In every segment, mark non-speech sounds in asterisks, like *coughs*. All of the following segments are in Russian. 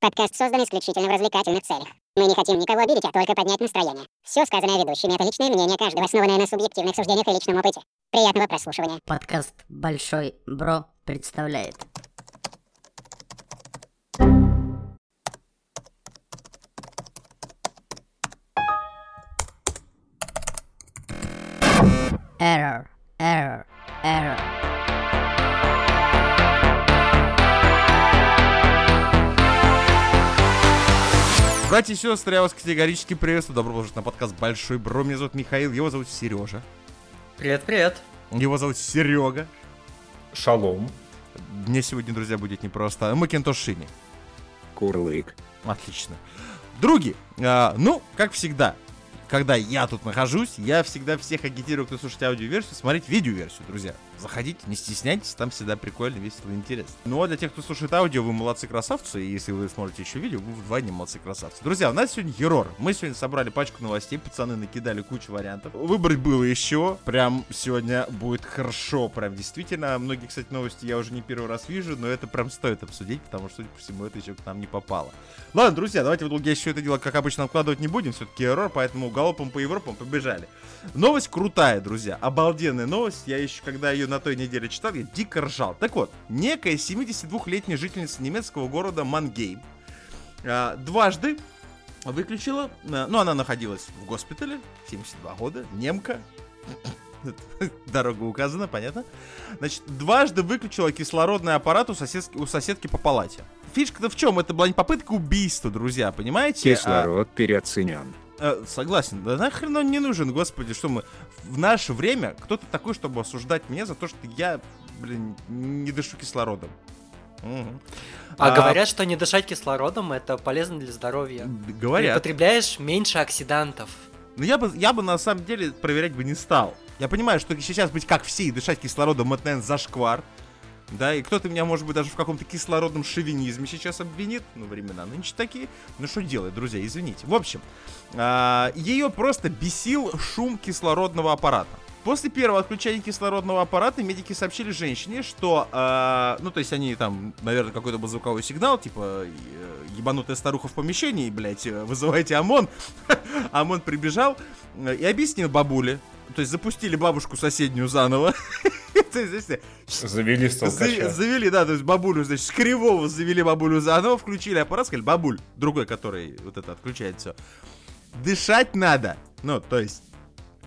Подкаст создан исключительно в развлекательных целях. Мы не хотим никого обидеть, а только поднять настроение. Все сказанное ведущими — это личное мнение каждого, основанное на субъективных суждениях и личном опыте. Приятного прослушивания. Подкаст «Большой Бро» представляет. Error, error, error. Братья и сестры, я вас категорически приветствую. Добро пожаловать на подкаст Большой Бро. Меня зовут Михаил, его зовут Сережа. Привет, привет. Его зовут Серега. Шалом. Мне сегодня, друзья, будет непросто. Макинтош Шини. Курлык. Отлично. Други, а, ну, как всегда, когда я тут нахожусь, я всегда всех агитирую, кто слушает аудиоверсию, смотреть видеоверсию, друзья. Заходите, не стесняйтесь, там всегда прикольно, весело интересно. Ну а для тех, кто слушает аудио, вы молодцы красавцы, и если вы смотрите еще видео, вы вдвойне молодцы красавцы. Друзья, у нас сегодня Ерор. Мы сегодня собрали пачку новостей, пацаны накидали кучу вариантов. Выбрать было еще, прям сегодня будет хорошо, прям действительно. Многие, кстати, новости я уже не первый раз вижу, но это прям стоит обсудить, потому что, судя по всему, это еще к нам не попало. Ладно, друзья, давайте в долгие еще это дело, как обычно, откладывать не будем, все-таки Ерор, поэтому галопом по Европам побежали. Новость крутая, друзья, обалденная новость. Я еще, когда ее на той неделе читал, я дико ржал. Так вот, некая 72-летняя жительница немецкого города Мангейм а, дважды выключила, а, ну, она находилась в госпитале, 72 года, немка, *coughs* дорога указана, понятно? Значит, дважды выключила кислородный аппарат у, соседки, у соседки по палате. Фишка-то в чем? Это была не попытка убийства, друзья, понимаете? А- Кислород переоценен. Э, согласен. Да нахрен он не нужен, господи, что мы... В наше время кто-то такой, чтобы осуждать меня за то, что я, блин, не дышу кислородом. Мгм. А, говорят, что не дышать кислородом это полезно для здоровья. д- Ты Говорят. потребляешь меньше оксидантов. Но я бы, я бы на самом деле проверять бы не стал. Я понимаю, что сейчас быть как все и дышать кислородом, это, наверное, зашквар. Да, и кто-то меня, может быть, даже в каком-то кислородном шовинизме сейчас обвинит. Ну, времена нынче такие. Ну, что делать, друзья, извините. В общем, а, ее просто бесил шум кислородного аппарата. После первого отключения кислородного аппарата медики сообщили женщине, что, а, ну, то есть они там, наверное, какой-то был звуковой сигнал, типа, э, ебанутая старуха в помещении, блядь, э, вызывайте ОМОН. *laughs* ОМОН прибежал э, и объяснил бабуле, то есть запустили бабушку соседнюю заново. *laughs* Завели за- столкача. Завели, да, то есть бабулю, значит, с кривого завели бабулю заново, включили аппарат, сказали, бабуль, другой, который вот это отключает все. Дышать надо. Ну, то есть,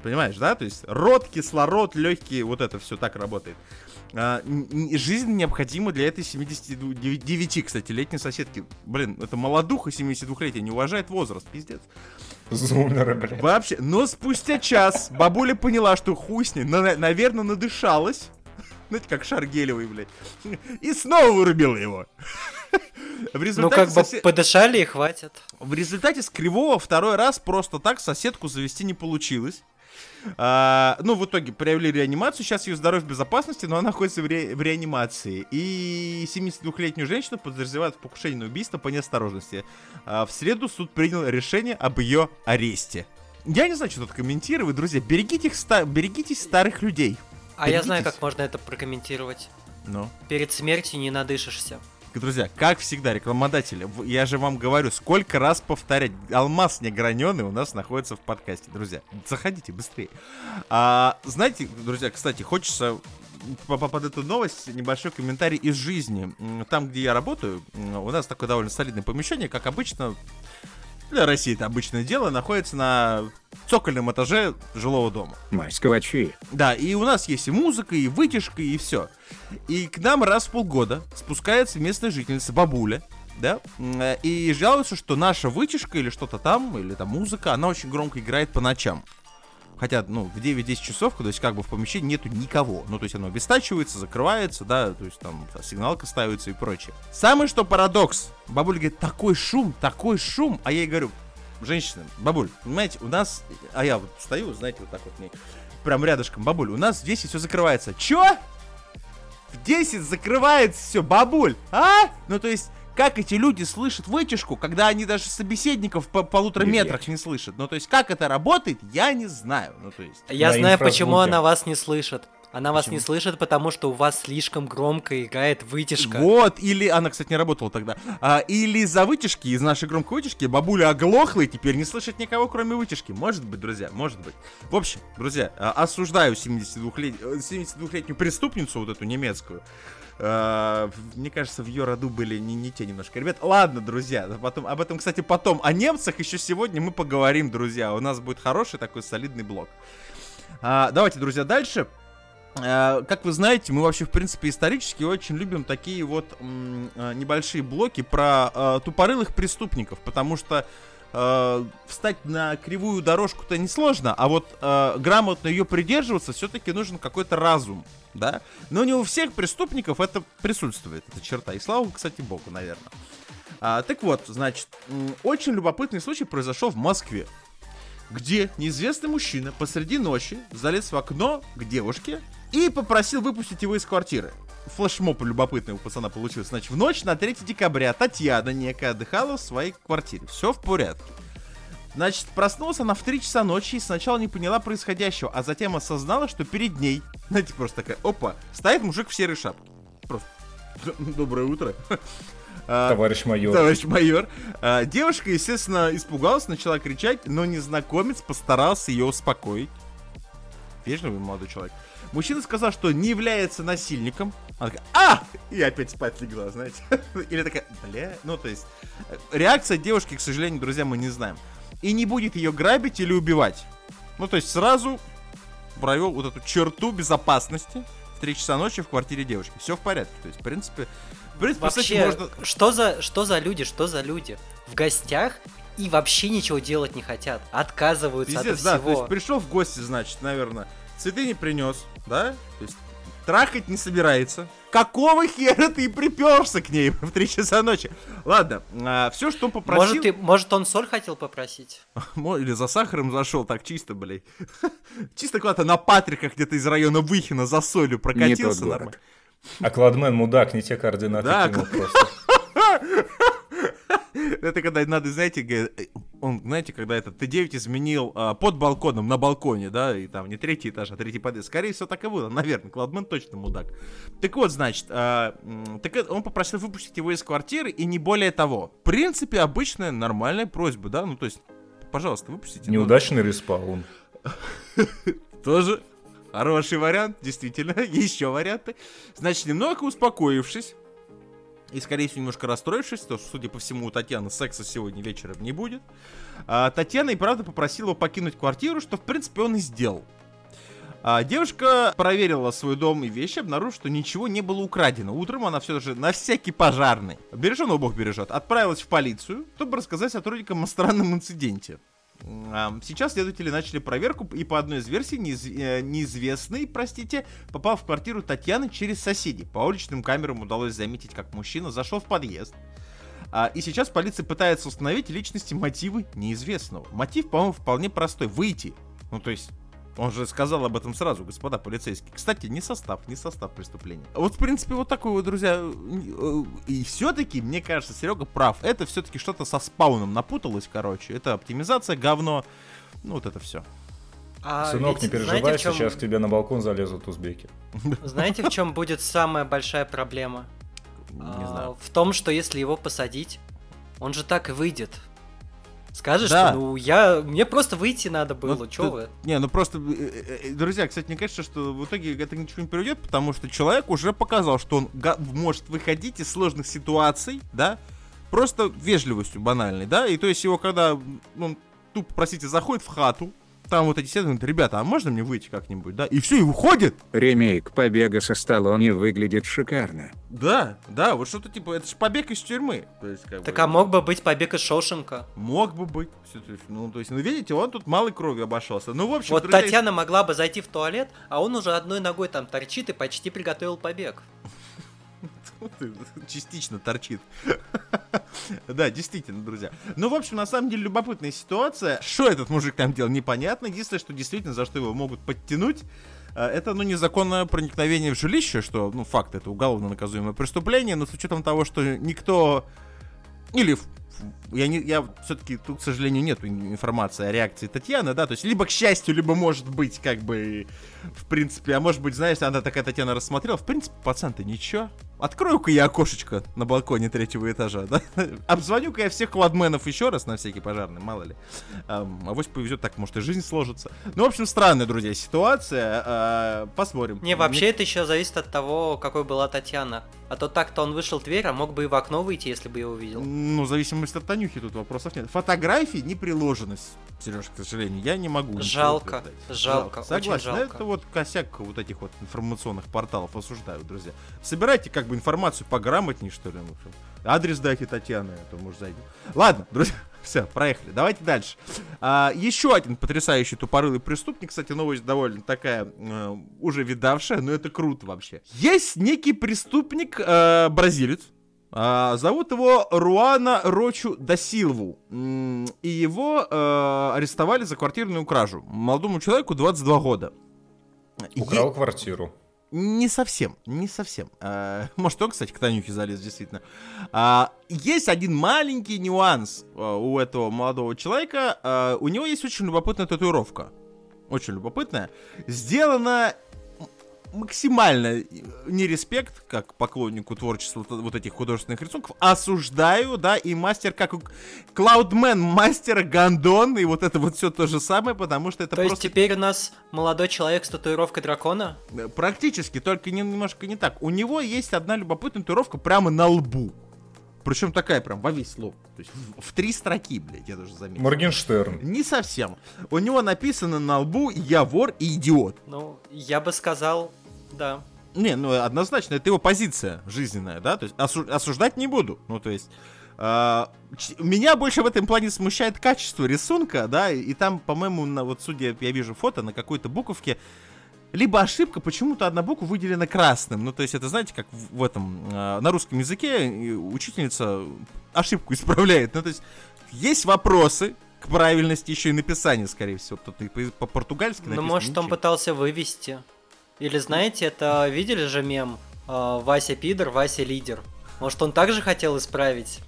понимаешь, да? То есть рот, кислород, легкие, вот это все так работает. А, жизнь необходима для этой 79, кстати, летней соседки. Блин, это молодуха 72-летия, не уважает возраст, пиздец. Зумеры, блядь. Вообще, но спустя час бабуля поняла, что хуй с ней, на- наверное, надышалась. Знаете, как Шаргелевый, блядь. И снова вырубила его. В Ну, результате, как бы сосед- подышали и хватит. в результате с Кривого второй раз просто так соседку завести не получилось. А, ну, в итоге провели реанимацию, сейчас ее здоровье в безопасности, но она находится в, ре- в реанимации. И 72-летнюю женщину подозревают в покушении на убийство по неосторожности. А, в среду суд принял решение об ее аресте. Я не знаю, что тут комментировать, друзья. Берегите их ста- берегитесь старых людей. А я знаю, как можно это прокомментировать. Ну. Перед смертью не надышишься. Друзья, как всегда, рекламодатели, я же вам говорю, сколько раз повторять, алмаз неграненый у нас находится в подкасте, друзья. Заходите быстрее. А, знаете, друзья, кстати, хочется по- по- под эту новость небольшой комментарий из жизни. Там, где я работаю, у нас такое довольно солидное помещение, как обычно, для России это обычное дело, находится на цокольном этаже жилого дома. Москвачи. Да, и у нас есть и музыка, и вытяжка, и все. И к нам раз в полгода спускается местная жительница бабуля, да, и жалуется, что наша вытяжка или что-то там, или там музыка, она очень громко играет по ночам. Хотя, ну, в 9-10 часов, то есть как бы в помещении нету никого. Ну, то есть оно обестачивается, закрывается, да, то есть там сигналка ставится и прочее. Самый что парадокс. Бабуля говорит, такой шум, такой шум. А я ей говорю, женщина, бабуль, понимаете, у нас... А я вот стою, знаете, вот так вот мне прям рядышком, бабуль, у нас в 10 все закрывается. Чё? В 10 закрывается все, бабуль, а? Ну, то есть, как эти люди слышат вытяжку, когда они даже собеседников по полутора Привет. метрах не слышат? Ну, то есть, как это работает, я не знаю. Ну, то есть... Я На знаю, почему она вас не слышит. Она вас Почему? не слышит, потому что у вас слишком громко играет вытяжка. Вот, или она, кстати, не работала тогда. А, или из-за вытяжки, из нашей громкой вытяжки, бабуля оглохла и теперь не слышит никого, кроме вытяжки. Может быть, друзья, может быть. В общем, друзья, а, осуждаю 72-лет... э, 72-летнюю преступницу, вот эту немецкую. В- мне кажется, в ее роду были не, не те немножко ребят. Ладно, друзья, потом, об этом, кстати, потом. О немцах еще сегодня мы поговорим, друзья. У нас будет хороший такой солидный блок. А, давайте, друзья, дальше. Э, Как вы знаете, мы вообще, в принципе, исторически очень любим такие вот э, небольшие блоки про э, тупорылых преступников, потому что э, встать на кривую дорожку-то несложно, а вот э, грамотно ее придерживаться все-таки нужен какой-то разум, да? Но не у всех преступников это присутствует, эта черта. И слава, кстати, богу, наверное. А, так вот, значит, очень любопытный случай произошел в Москве где неизвестный мужчина посреди ночи залез в окно к девушке и попросил выпустить его из квартиры. Флешмоб любопытный у пацана получился. Значит, в ночь на 3 декабря Татьяна некая отдыхала в своей квартире. Все в порядке. Значит, проснулась она в 3 часа ночи и сначала не поняла происходящего, а затем осознала, что перед ней, знаете, просто такая, опа, стоит мужик в серой шапке. Просто, *laughs* доброе утро. *laughs* А, Товарищ майор. Товарищ майор. А, девушка, естественно, испугалась, начала кричать, но незнакомец постарался ее успокоить. Вежливый молодой человек. Мужчина сказал, что не является насильником. Она такая, а! И опять спать легла, знаете. *laughs* Или такая, бля. Ну, то есть, э, реакция девушки, к сожалению, друзья, мы не знаем. И не будет ее грабить или убивать. Ну, то есть, сразу провел вот эту черту безопасности в 3 часа ночи в квартире девушки. Все в порядке. То есть, в принципе, в принципе, Вообще, можно... что за что за люди, что за люди в гостях и вообще ничего делать не хотят, отказываются Пиздец, от да, то всего. есть пришел в гости, значит, наверное, цветы не принес, да? То есть трахать не собирается. Какого хера ты приперся к ней *laughs* в 3 часа ночи? Ладно, все, что он попросил... Может, ты, может, он соль хотел попросить? *laughs* Или за сахаром зашел, так чисто, блядь. *laughs* Чисто куда-то на Патриках где-то из района Выхина за солью прокатился. город. нормально. А Кладмен, мудак, не те координаты Да, кинул просто. Это когда надо, знаете, э, он, знаете, когда это Т9 изменил а, под балконом, на балконе, да, и там не третий этаж, а третий подъезд. Скорее всего, так и было, наверное. Кладмен точно мудак. Так вот, значит, а, так он попросил выпустить его из квартиры, и не более того. В принципе, обычная нормальная просьба, да, ну то есть, пожалуйста, выпустите. Ну, Неудачный респаун. *laughs* Тоже хороший вариант, действительно, *laughs* еще варианты. Значит, немного успокоившись, и, скорее всего, немножко расстроившись, то, что, судя по всему, у Татьяны секса сегодня вечером не будет, а, Татьяна и правда попросила его покинуть квартиру, что, в принципе, он и сделал. А, девушка проверила свой дом и вещи, обнаружив, что ничего не было украдено. Утром она все же на всякий пожарный, береженого бог бережет, отправилась в полицию, чтобы рассказать сотрудникам о странном инциденте. Сейчас следователи начали проверку, и по одной из версий неиз- э, неизвестный, простите, попал в квартиру Татьяны через соседей. По уличным камерам удалось заметить, как мужчина зашел в подъезд. А, И сейчас полиция пытается установить личности мотивы неизвестного. Мотив, по-моему, вполне простой. Выйти. Ну, то есть, он же сказал об этом сразу, господа полицейские. Кстати, не состав, не состав преступления. Вот, в принципе, вот такой вот, друзья. э, И все-таки, мне кажется, Серега прав. Это все-таки что-то со спауном напуталось, короче. Это оптимизация, говно. Ну, вот это все. А Сынок, ведь не знаете, переживай, в чем- сейчас к тебе на балкон залезут узбеки. *laughs* Знаете, в чем будет самая большая проблема? Не А, знаю. В том, что если его посадить, он же так и выйдет. Скажешь, Да. что ну я. Мне просто выйти надо было. Ну, Чё ты- вы? Не, ну просто, э, э, э, друзья, кстати, мне кажется, что в итоге это ничего не приведет, потому что человек уже показал, что он может выходить из сложных ситуаций, да, просто вежливостью банальной, да, и то есть его когда, ну, он тупо, простите, заходит в хату, там вот эти все говорят, ребята, а можно мне выйти как-нибудь, да, и все, и уходит, Ремейк «Побега со Сталлоне» выглядит шикарно. да, да, вот что-то типа, это же побег из тюрьмы, то есть как Так бы, а мог бы быть побег из Шоушенка. мог бы быть, Всё, то есть, ну, то есть, ну, видите, он тут малой кровью обошелся, ну, в общем, Вот друзья, Татьяна могла бы зайти в туалет, а он уже одной ногой там торчит и почти приготовил побег. Частично торчит. Да, действительно, друзья. Ну, в общем, на самом деле, любопытная ситуация. Что этот мужик там делал, непонятно. Единственное, что действительно, за что его могут подтянуть, э, это, ну, незаконное проникновение в жилище, что, ну, факт, это уголовно наказуемое преступление, но с учетом того, что никто... Или, я, не, я все-таки тут, к сожалению, нету информации о реакции Татьяны, да, то есть либо к счастью, либо может быть, как бы, в принципе, а может быть, знаешь, она такая Татьяна рассмотрела, в принципе, пацан-то ничего. Открою-ка я окошечко на балконе третьего этажа, да? *laughs* Обзвоню-ка я всех кладменов еще раз на всякий пожарный, мало ли. А авось повезет, так может и жизнь сложится. Ну, в общем, странная, друзья, ситуация. А, посмотрим. Не, вообще это еще зависит от того, какой была Татьяна. А то так-то он вышел в дверь, а мог бы и в окно выйти, если бы его увидел. Ну, в от Танюхи тут вопросов нет. Фотографии не приложены, Сереж, к сожалению. Я не могу. Жалко, жалко, очень Согласен. жалко. Это вот косяк вот этих вот информационных порталов осуждаю, друзья. Собирайте как бы информацию пограмотнее, что ли. ну. Адрес дайте Татьяны, а то может зайдем. Ладно, друзья, *laughs* все, проехали. Давайте дальше. А, еще один потрясающий тупорылый преступник. Кстати, новость довольно такая э, уже видавшая, но это круто вообще. Есть некий преступник, э, бразилец, а, зовут его Руана Рочу да Силву. М, И его э, арестовали за квартирную кражу. Молодому человеку 22 года. Украл квартиру. Не совсем, не совсем. А, Может, он, кстати, к Танюхе залез, действительно. А, Есть один маленький нюанс а, у этого молодого человека. А, У него есть очень любопытная татуировка. Очень любопытная. Сделана максимально э, не респект, как поклоннику творчества вот- этих художественных рисунков, осуждаю, да, и мастер, как у Клаудмен, мастер Гандон, и вот это вот все то же самое, потому что это То есть просто теперь у нас молодой человек с татуировкой дракона? Э, Практически, только не- немножко не так. У него есть одна любопытная татуировка прямо на лбу. Причем такая прям во весь лоб. То есть в, в три строки, блядь, я даже заметил. Моргенштерн. Не совсем. У него написано на лбу «Я вор и идиот». Ну, я бы сказал, да. Не, ну однозначно, это его позиция жизненная, да, то есть осу- осуждать не буду. Ну, то есть... ч- меня больше в этом плане смущает качество рисунка, да, и, и там, по-моему, на, вот судя, я вижу фото на какой-то буковке, либо ошибка, почему-то одна буква выделена красным. Ну, то есть, это, знаете, как в, в этом, а, на русском языке э, учительница ошибку *laughs* исправляет. Ну, то есть, есть вопросы к правильности еще и написания, скорее всего. Тут и по- по-португальски Ну, написано, может, он ничего. пытался вывести. Или, знаете, это видели же мем э, Вася пидор, Вася лидер. Может, он также хотел исправить?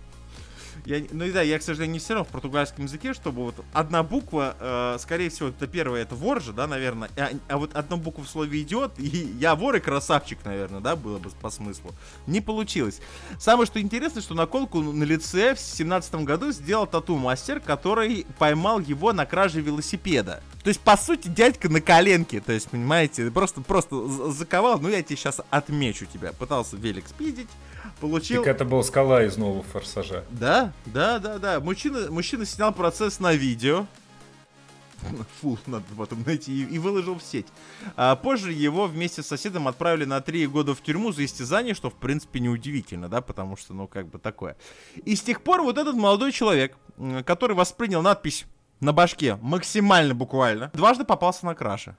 Я, ну да, я, к сожалению, не все равно в португальском языке, чтобы вот одна буква, э, скорее всего, это первое, это вор же, да, наверное, а, а вот одна буква в слове идет, и я вор и красавчик, наверное, да, было бы по смыслу. Не получилось. Самое, что интересно, что наколку на лице в семнадцатом году сделал тату-мастер, который поймал его на краже велосипеда. То есть, по сути, дядька на коленке, то есть, понимаете, просто, просто заковал, ну я тебе сейчас отмечу тебя. Пытался велик спиздить, получил... Так это был скала из нового форсажа. Да, да, да, да. Мужчина, мужчина снял процесс на видео. *laughs* Фу, надо потом найти и, и выложил в сеть. А позже его вместе с соседом отправили на три года в тюрьму за истязание, что в принципе неудивительно, да, потому что, ну, как бы такое. И с тех пор вот этот молодой человек, который воспринял надпись на башке максимально буквально, дважды попался на краше.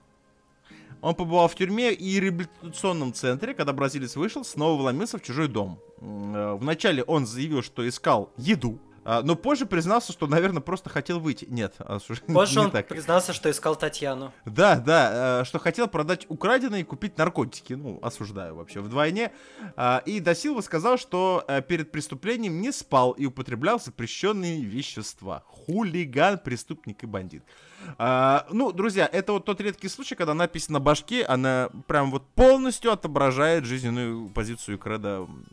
Он побывал в тюрьме и реабилитационном центре, когда бразилец вышел, снова вломился в чужой дом. Э, Вначале он заявил, что искал еду, но позже признался, что, наверное, просто хотел выйти. Нет, а, *laughs* Позже не он так. признался, что искал Татьяну. Да, да, э, что хотел продать украденные и купить наркотики. Ну, осуждаю вообще вдвойне. А, И Досилва сказал, что э, перед преступлением не спал и употреблял запрещенные вещества. Хулиган, преступник и бандит. А, Ну, друзья, это вот тот редкий случай, когда надпись на башке, она прям вот полностью отображает жизненную позицию м,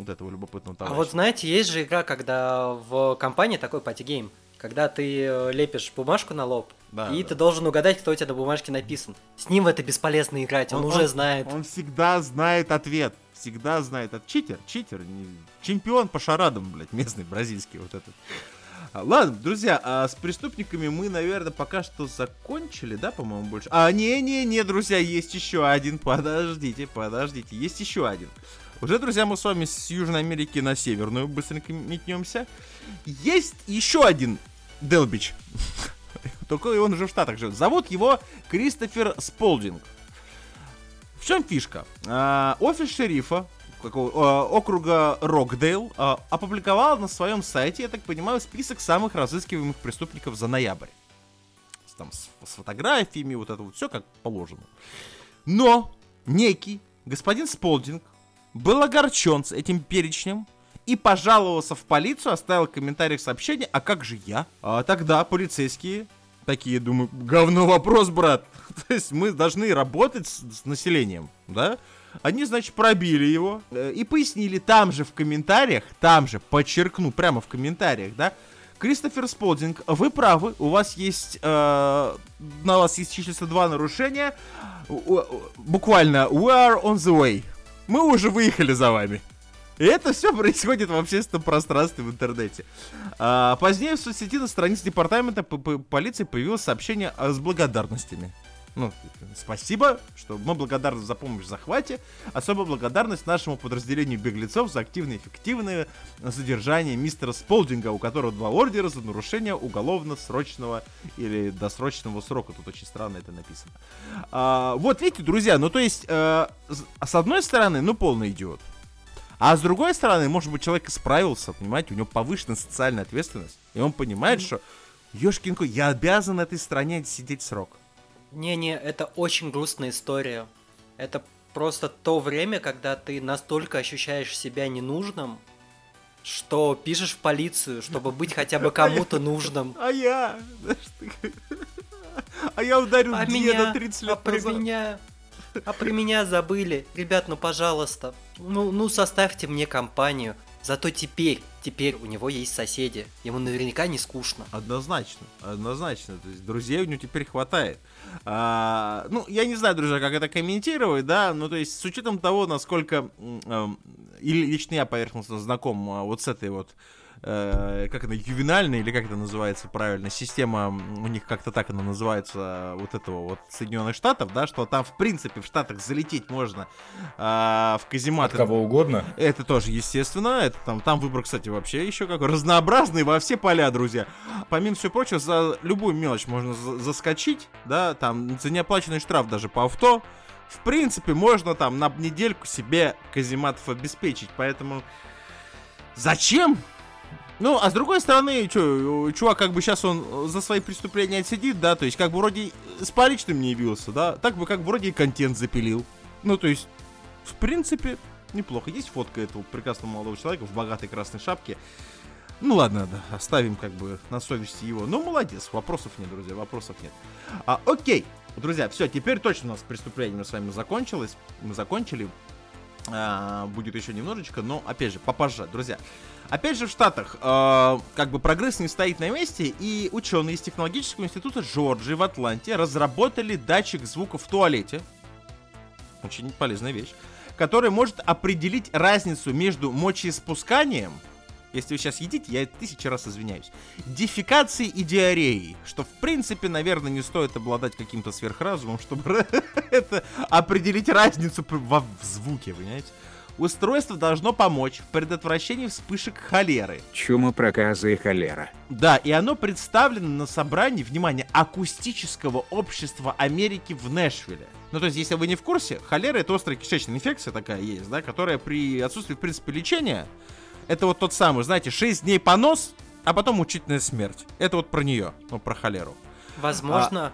вот этого любопытного А товарища. вот знаете, есть же игра, когда в компании такой party game, когда ты э, лепишь бумажку на лоб, Да, и да. ты должен угадать, кто у тебя на бумажке написан. С ним в это бесполезно играть, он, уже знает. Он всегда знает ответ. Всегда знает. Читер, читер. Чемпион по шарадам, блядь, местный, бразильский вот этот. А, Ладно, друзья, а с преступниками мы, наверное, пока что закончили, да, по-моему, больше? А, не-не-не, друзья, есть еще один. Подождите, подождите, есть еще один. Уже, друзья, мы с вами с Южной Америки на Северную быстренько метнемся. Есть еще один Делбич. *laughs* Только он уже в Штатах живет. Зовут его Кристофер Сполдинг. В чем фишка? А, офис шерифа какого- а, округа Рокдейл а, опубликовал на своем сайте, я так понимаю, список самых разыскиваемых преступников за ноябрь. Там с, с фотографиями, вот это вот все как положено. Но некий господин Сполдинг был огорчен с этим перечнем и пожаловался в полицию, оставил в комментариях сообщение, а как же я? А тогда полицейские такие, думаю, говно вопрос, брат. *laughs* То есть мы должны работать с, с населением, да? Они, значит, пробили его э, и пояснили там же в комментариях, там же, подчеркну, прямо в комментариях, да, Кристофер Сполдинг, вы правы, у вас есть, э, на вас есть числится два нарушения, У- у- буквально, we are on the way, мы уже выехали за вами. И это все происходит в общественном пространстве в интернете. А, позднее в соцсети на странице департамента полиции появилось сообщение с благодарностями. Ну, спасибо, что мы благодарны за помощь в захвате. Особая благодарность нашему подразделению беглецов за активное и эффективное задержание мистера Сполдинга, у которого два ордера за нарушение уголовно-срочного или досрочного срока. Тут очень странно это написано. А, вот видите, друзья, ну то есть, э, с- одной стороны, ну полный идиот. А с другой стороны, может быть, человек исправился, понимаете, у него повышенная социальная ответственность. И он понимает, что, ёшкин кот, я обязан этой стране сидеть срок. Не-не, это очень грустная история. Это просто то время, когда ты настолько ощущаешь себя ненужным, что пишешь в полицию, чтобы быть хотя бы *laughs* кому-то нужным. *laughs* А я, *laughs* а я ударил А меня, 30 а лет про назад. меня, а про меня забыли. Ребят, ну пожалуйста, ну, ну составьте мне компанию. Зато теперь, теперь у него есть соседи. Ему наверняка не скучно. Однозначно, однозначно. То есть друзей у него теперь хватает. А, ну, я не знаю, друзья, как это комментировать, да, ну, то есть с учетом того, насколько м, эм, и лично я поверхностно знаком а, вот с этой вот э, как она, ювенальная, или как это называется правильно, система, у них как-то так она называется, вот этого вот Соединенных Штатов, да, что там, в принципе, в Штатах залететь можно а, в От казематы. кого угодно. Это тоже, естественно. Это там, там выбор, кстати, вообще еще какой разнообразный во все поля, друзья. Помимо всего прочего, за любую мелочь можно за- заскочить, да, там за неоплаченный штраф даже по авто. В принципе, можно там на недельку себе казематов обеспечить, поэтому зачем? Ну, а с другой стороны, чё, чувак, как бы сейчас он за свои преступления отсидит, да, то есть как бы вроде с поличным не явился, да, так бы как бы вроде и контент запилил. Ну, то есть, в принципе, неплохо. Есть фотка этого прекрасного молодого человека в богатой красной шапке. Ну ладно, да, оставим как бы на совести его. Ну, молодец, вопросов нет, друзья, вопросов нет. А, окей, друзья, все, теперь точно у нас преступление с вами закончилось. Мы закончили. А, будет еще немножечко, но опять же, попозже, друзья. Опять же, в Штатах э, как бы прогресс не стоит на месте, и ученые из технологического института Джорджии в Атланте разработали датчик звука в туалете. Очень полезная вещь. Который может определить разницу между мочеиспусканием, если вы сейчас едите, я тысячи раз извиняюсь, дефекацией и диареей, что в принципе, наверное, не стоит обладать каким-то сверхразумом, чтобы *laughs* это определить разницу в звуке, понимаете? Устройство должно помочь в предотвращении вспышек холеры. Чума, проказы и холера. Да, и оно представлено на собрании, внимание, акустического общества Америки в Нэшвилле. Ну, то есть, если вы не в курсе, холера это острая кишечная инфекция такая есть, да, которая при отсутствии, в принципе, лечения, это вот тот самый, знаете, 6 дней понос, а потом мучительная смерть. Это вот про нее, ну, про холеру. Возможно,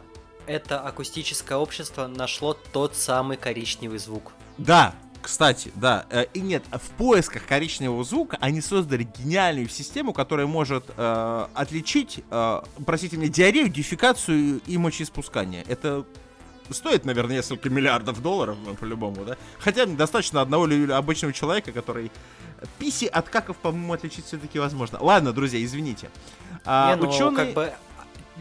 это акустическое общество нашло тот самый коричневый звук. Да, кстати, да. э, И нет, в поисках коричневого звука они создали гениальную систему, которая может э, отличить, э, простите меня, диарею, дефекацию и мочеиспускание. Это стоит, наверное, несколько миллиардов долларов, ну, по-любому, да? Хотя достаточно одного обычного человека, который писи от каков, по-моему, отличить все-таки возможно. Ладно, друзья, извините. А, не, ну, ученые... как бы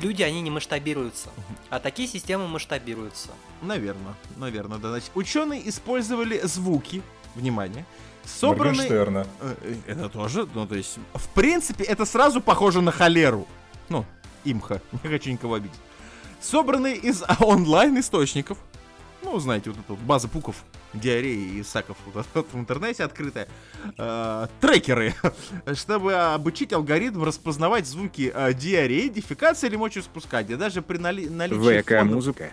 люди, они не масштабируются. А такие системы масштабируются. Наверное, наверное, да. Значит, ученые использовали звуки, внимание, собранные... Моргенштерна. Э, Это тоже, ну, то есть, в принципе, это сразу похоже на холеру. Ну, имха, *laughs* не хочу никого обидеть. Собранные из *laughs* онлайн-источников. Ну, знаете, вот эта вот база пуков, диареи и саков *laughs* в интернете открытая. э, трекеры, *laughs* чтобы обучить алгоритм распознавать звуки э, диареи, дефекации или мочеиспускания. Даже при нали- наличии ВК-музыка.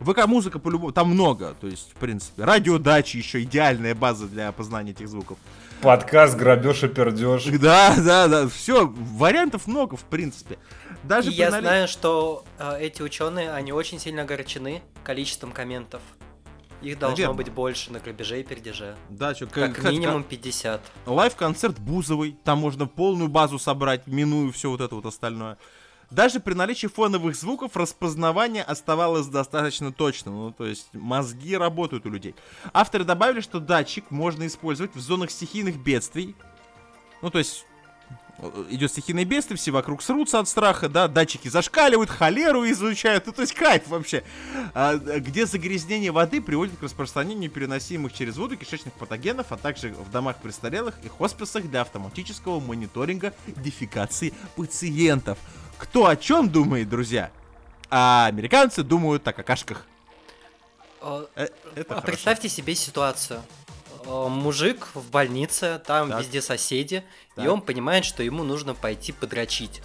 ВК-музыка по-любому, там много, то есть, в принципе. Радиодачи еще идеальная база для опознания этих звуков. Подкаст, грабеж и пердеж. *laughs* Да, да, да, все, вариантов много, в принципе. Даже И при я нали- знаю, что э, эти ученые, они очень сильно огорчены количеством комментов. Их должно Наверно. быть больше на грабеже и пердеже. Да, что, Как минимум 50. Лайв-концерт Бузовой, там можно полную базу собрать, минуя все вот это вот остальное. Даже при наличии фоновых звуков распознавание оставалось достаточно точным, ну то есть мозги работают у людей. Авторы добавили, что датчик можно использовать в зонах стихийных бедствий. Ну то есть идет стихийное бедствие, все вокруг срутся от страха, да, датчики зашкаливают, холеру изучают, ну то есть кайф вообще. А, где загрязнение воды приводит к распространению переносимых через воду кишечных патогенов, а также в домах престарелых и хосписах для автоматического мониторинга дефекации пациентов. Кто о чем думает, друзья? А американцы думают о какашках. Э, Э, Это А хорошо. представьте себе ситуацию. Э, Мужик в больнице, там Так. везде соседи, Так. и он понимает, что ему нужно пойти подрочить.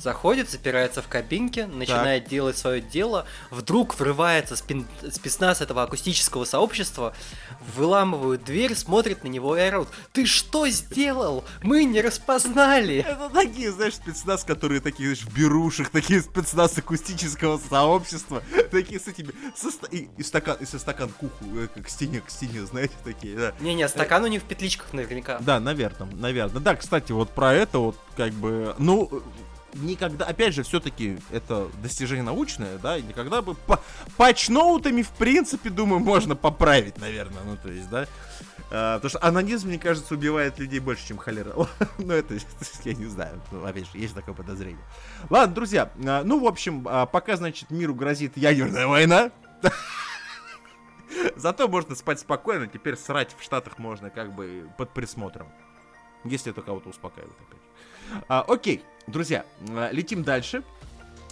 Заходит, запирается в кабинке, начинает делать свое дело, вдруг врывается спин- спецназ этого акустического сообщества, выламывают дверь, смотрят на него и орут «Ты что сделал? Мы не распознали!» Это такие, знаешь, спецназ, которые такие, знаешь, в берушах, такие спецназ акустического сообщества, такие с этими, со и, и стакан, и со стакан куху, э, к стене, к стене, знаете, такие, да. Не-не, стакан у них в петличках наверняка. Да, наверное, наверное. Да, кстати, вот про это вот как бы, ну, никогда, опять же, все-таки это достижение научное, да, и никогда бы по, патчноутами, в принципе, думаю, можно поправить, наверное, ну, то есть, да. А, потому что анонизм, мне кажется, убивает людей больше, чем холера. *laughs* ну, это, я не знаю, ну, опять же, есть такое подозрение. Ладно, друзья, а, ну, в общем, а, пока, значит, миру грозит ядерная война, *laughs* Зато можно спать спокойно, теперь срать в Штатах можно как бы под присмотром. Если это кого-то успокаивает опять. А, окей, друзья, а, летим дальше.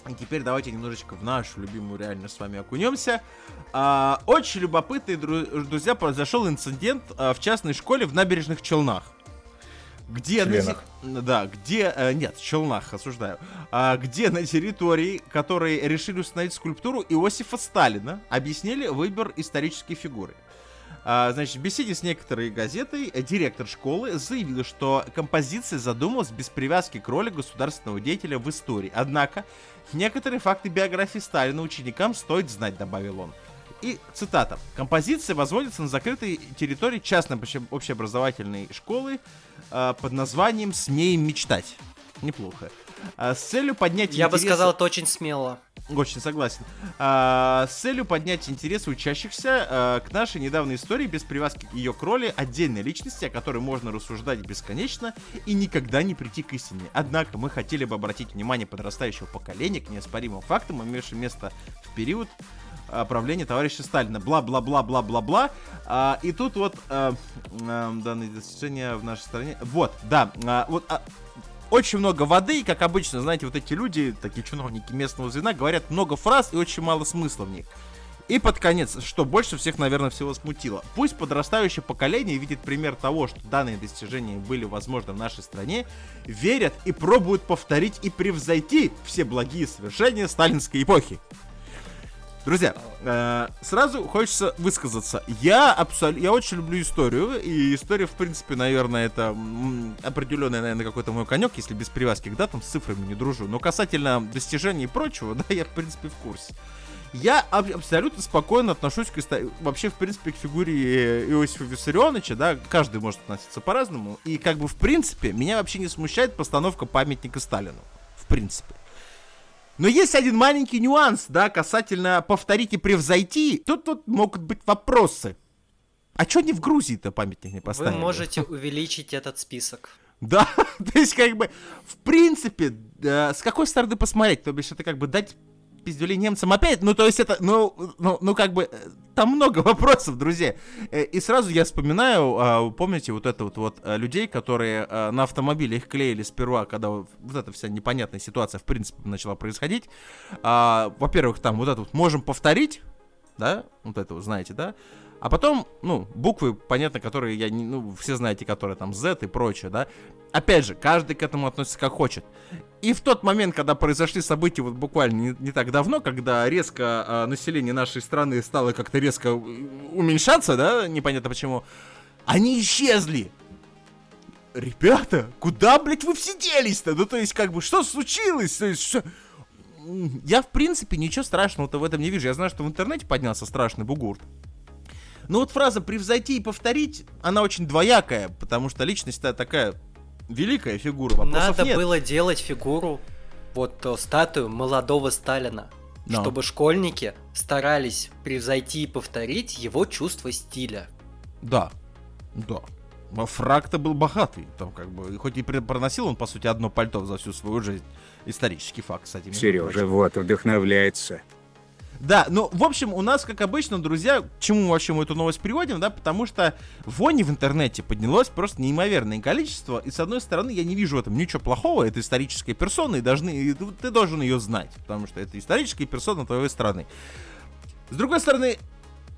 И теперь давайте немножечко в нашу любимую реальность с вами окунемся. А, очень любопытный, дру- друзья, произошел инцидент а, в частной школе в набережных Челнах. Где на Членах. Да, где... э, нет, Челнах, осуждаю. А, где на территории, которые решили установить скульптуру Иосифа Сталина, объяснили выбор исторической фигуры. Значит, в беседе с некоторой газетой э, директор школы заявил, что композиция задумалась без привязки к роли государственного деятеля в истории. Однако, некоторые факты биографии Сталина ученикам стоит знать, добавил он. И цитата. Композиция возводится на закрытой территории частной обще- общеобразовательной школы э, под названием «Смеем мечтать». Неплохо. А, с целью поднять Я бы сказал, это очень смело. Очень согласен. А, с целью поднять интересы учащихся а, к нашей недавней истории без привязки к ее к роли отдельной личности, о которой можно рассуждать бесконечно и никогда не прийти к истине. Однако мы хотели бы обратить внимание подрастающего поколения к неоспоримым фактам, имевшим место в период а, правления товарища Сталина. Бла-бла-бла-бла-бла-бла. А, и тут вот а, а, данные достижения в нашей стране. Вот, да. а, вот а, очень много воды, и, как обычно, знаете, вот эти люди, такие чиновники местного звена, говорят много фраз и очень мало смысла в них. И под конец, что больше всех, наверное, всего смутило. Пусть подрастающее поколение видит пример того, что данные достижения были возможны в нашей стране, верят и пробуют повторить и превзойти все благие совершения сталинской эпохи. Друзья, э, сразу хочется высказаться. Я абсолютно, я очень люблю историю, и история, в принципе, наверное, это определенный, наверное, какой-то мой конек, если без привязки к датам, с цифрами не дружу. Но касательно достижений и прочего, *laughs* да, я, в принципе, в курсе. Я аб- абсолютно спокойно отношусь к исто- вообще, в принципе, к фигуре Иосифа Виссарионовича, да, каждый может относиться по-разному, и как бы, в принципе, меня вообще не смущает постановка памятника Сталину, в принципе. Но есть один маленький нюанс, да, касательно повторить и превзойти. Тут, тут могут быть вопросы. А чё они в Грузии-то памятник не Вы поставили? можете увеличить этот список. *laughs* Да, *laughs* то есть как бы, в принципе, с какой стороны посмотреть? То бишь это как бы дать пиздюлей немцам опять? Ну, то есть это, ну, ну, ну как бы, э, там много *laughs* вопросов, друзья. Э, И сразу я вспоминаю, а, помните, вот это вот, вот э, людей, которые на автомобиле их клеили сперва, когда вот вот эта вся непонятная ситуация, в принципе, начала происходить. А, Во-первых, там вот это вот можем повторить, да, вот это вы знаете, да, а потом, ну, буквы, понятно, которые я не, ну, все знаете, которые там Z и прочее, да. Опять же, каждый к этому относится как хочет. И в тот момент, когда произошли события вот буквально не, не так давно, когда резко а, население нашей страны стало как-то резко у- уменьшаться, да, непонятно почему, они исчезли. Ребята, куда, блядь, вы все делись-то? Ну, то есть, как бы, что случилось? То есть, что... Я, в принципе, ничего страшного-то в этом не вижу. Я знаю, что в интернете поднялся страшный бугурт. Но вот фраза «превзойти и повторить», она очень двоякая, потому что личность-то такая великая фигура, вопросов Надо нет. было делать фигуру, вот э, статую молодого Сталина, Но. чтобы школьники старались превзойти и повторить его чувство стиля. Да, да. Фраг-то был богатый, там как бы, хоть и проносил он, по сути, одно пальто за всю свою жизнь. Исторический факт, кстати. Сережа вот вдохновляется. Да, ну, в общем, у нас, как обычно, друзья, к чему вообще мы эту новость приводим, да, потому что вони в интернете поднялось просто неимоверное количество, и, с одной стороны, я не вижу в этом ничего плохого, это историческая персона, и, должны, и ты должен ее знать, потому что это историческая персона твоей страны. С другой стороны,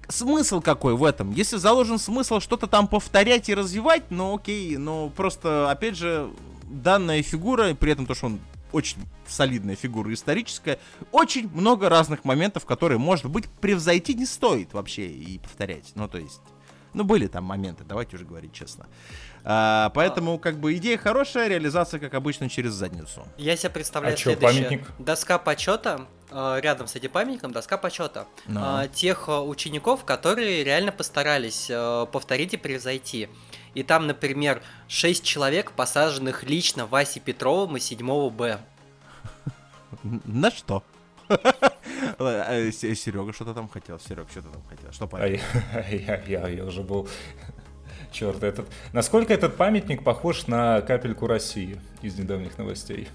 смысл какой в этом? Если заложен смысл что-то там повторять и развивать, ну окей, но просто, опять же, данная фигура, при этом то, что он очень солидная фигура историческая, очень много разных моментов, которые, может быть, превзойти не стоит вообще и повторять. Ну, то есть, ну, были там моменты, давайте уже говорить честно. А, поэтому, как бы, идея хорошая, реализация, как обычно, через задницу. Я себе представляю А чё, следующее. памятник? Доска почета, э, рядом с этим памятником доска почета. Но. э, тех э, учеников, которые реально постарались э, повторить и превзойти. И там, например, 6 человек, посаженных лично Васей Петровым из 7 Б. На что? *laughs* Серега что-то там хотел, Серег, что-то там хотел. Что А я, *laughs* я, я, я уже был... *laughs* Черт, этот... Насколько этот памятник похож на капельку России из недавних новостей?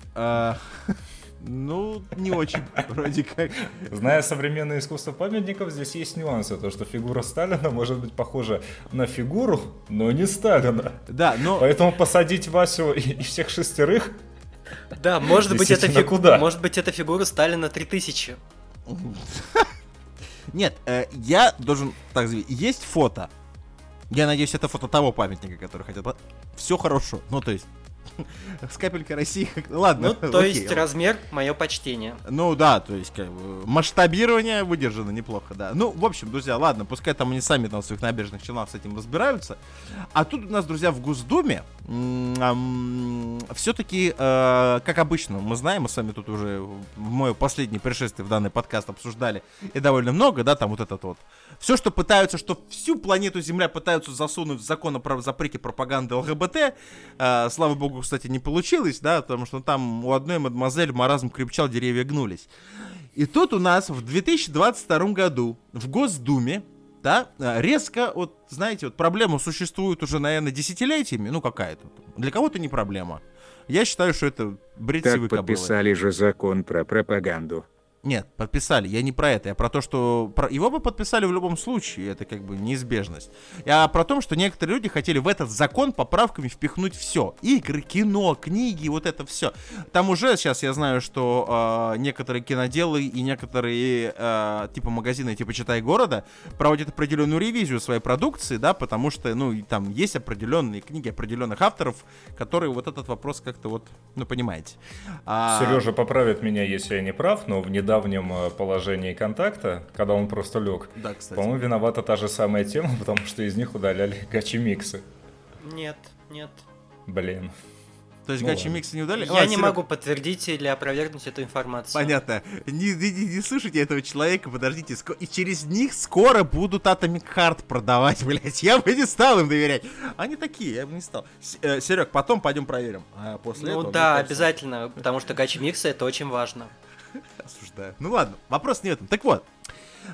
Ну, не очень, *laughs* вроде как. Зная современное искусство памятников, здесь есть нюансы. То, что фигура Сталина может быть похожа на фигуру, но не Сталина. Да, но... Поэтому посадить Васю и, и всех шестерых Да, может быть, это фигура, куда? может быть, это фигура Сталина 3000. Нет, э, я должен так заявить. Есть фото. Я надеюсь, это фото того памятника, который хотят. Все хорошо. Ну, то есть... *laughs* С капелькой России... как- Ладно. Ну, то окей. есть размер, мое почтение. Ну да, то есть как бы масштабирование выдержано неплохо, да. Ну, в общем, друзья, ладно, пускай там они сами там в своих набережных Челнах с этим разбираются. А тут у нас, друзья, в Госдуме все-таки, как обычно, мы знаем, мы с вами тут уже в мое последнее пришествие в данный подкаст обсуждали и довольно много, да, там вот этот вот. Все, что пытаются, что всю планету Земля пытаются засунуть в закон о запрете пропаганды ЛГБТ, э, слава богу, кстати, не получилось, да, потому что там у одной мадемуазель маразм крепчал, деревья гнулись. И тут у нас в 2022 году в Госдуме, да, э, резко, вот, знаете, вот проблема существует уже, наверное, десятилетиями, ну какая-то. Для кого-то не проблема. Я считаю, что это бред Так кобылы. подписали же закон про пропаганду. Нет, подписали. Я не про это. Я про то, что про- его бы подписали в любом случае. Это как бы неизбежность. Я про то, что некоторые люди хотели в этот закон поправками впихнуть все. Игры, кино, книги, вот это все. Там уже сейчас я знаю, что э, некоторые киноделы и некоторые э, типа магазины, типа Читай города, проводят определенную ревизию своей продукции, да, потому что, ну, и там есть определенные книги определенных авторов, которые вот этот вопрос как-то вот, ну, понимаете. А, Сережа поправит меня, если я не прав, но в недавнем э, положении контакта, когда он просто лег, Да, кстати. по-моему, виновата та же самая тема, *laughs* потому что из них удаляли *laughs* гачи-миксы. Нет, нет. Блин. То есть Ну гачи миксы не удали? Я Ладно, не Серег, могу подтвердить или опровергнуть эту информацию. Понятно. Не, не, не- не слушайте этого человека, подождите. ско- И через них скоро будут Atomic Heart продавать, *laughs* блять. Я бы не стал им доверять. Они такие, я бы не стал. Серег, потом пойдем проверим. А после Ну этого, да, кажется, обязательно, потому что гачи миксы это очень важно. Осуждаю. Ну ладно, вопрос не в этом. Так вот,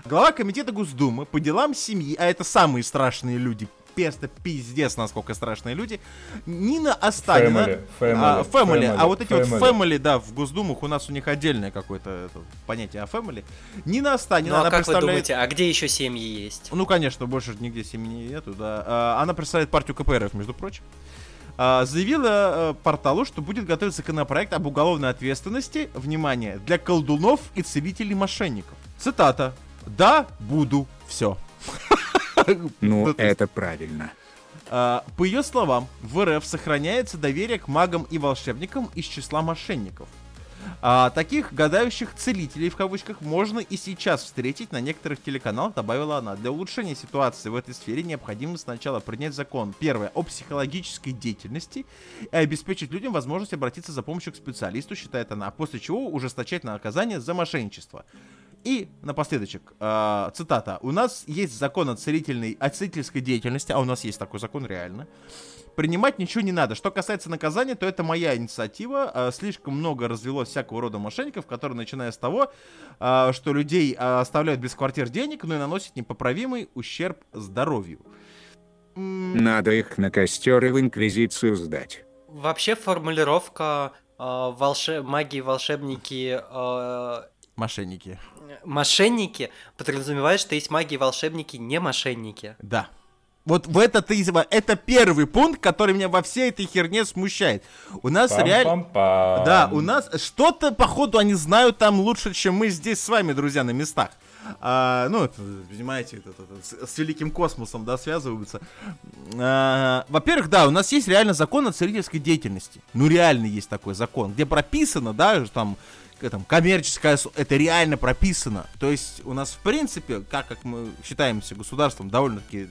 глава комитета Госдумы по делам семьи, а это самые страшные люди, просто пиздец, насколько страшные люди, Нина Останина. Family, family, а, family. А family, вот эти вот family. family, да, в Госдумах у нас у них отдельное какое-то это, понятие о family. Нина Останина, Ну а она как вы представляет... думаете, а где еще семьи есть? Ну, конечно, больше нигде семьи нету, да. А, Она представляет партию КПРФ, между прочим. А, Заявила э, порталу, что будет готовить законопроект об уголовной ответственности, внимание, для колдунов и целителей мошенников. Цитата. Да, буду, все. *laughs* Ну, это правильно. А, По ее словам, в РФ сохраняется доверие к магам и волшебникам из числа мошенников. А, таких гадающих целителей в кавычках можно и сейчас встретить на некоторых телеканалах, добавила она. Для улучшения ситуации в этой сфере необходимо сначала принять закон, первое, о психологической деятельности и обеспечить людям возможность обратиться за помощью к специалисту, считает она, а после чего ужесточать наказание за мошенничество. И напоследочек, э, цитата. «У нас есть закон о, целительной, о целительской деятельности, а у нас есть такой закон реально. Принимать ничего не надо. Что касается наказания, то это моя инициатива. Э, слишком много развелось всякого рода мошенников, которые, начиная с того, э, что людей э, оставляют без квартир денег, но и наносят непоправимый ущерб здоровью». Надо их на костер и в инквизицию сдать. Вообще формулировка э, волше- магии волшебники э, Мошенники. мошенники подразумевает, что есть маги и волшебники не мошенники. Да. Вот в это ты, это первый пункт, который меня во всей этой херне смущает. У нас реально... Да, у нас что-то, походу, они знают там лучше, чем мы здесь с вами, друзья, на местах. А, ну, это, понимаете, это- это- это с, с великим космосом, да, связываются. А, во-первых, да, у нас есть реально закон о целительской деятельности. Ну, реально есть такой закон, где прописано, да, что там, там коммерческая, это реально прописано. То есть у нас, в принципе, как, как мы считаемся государством, довольно-таки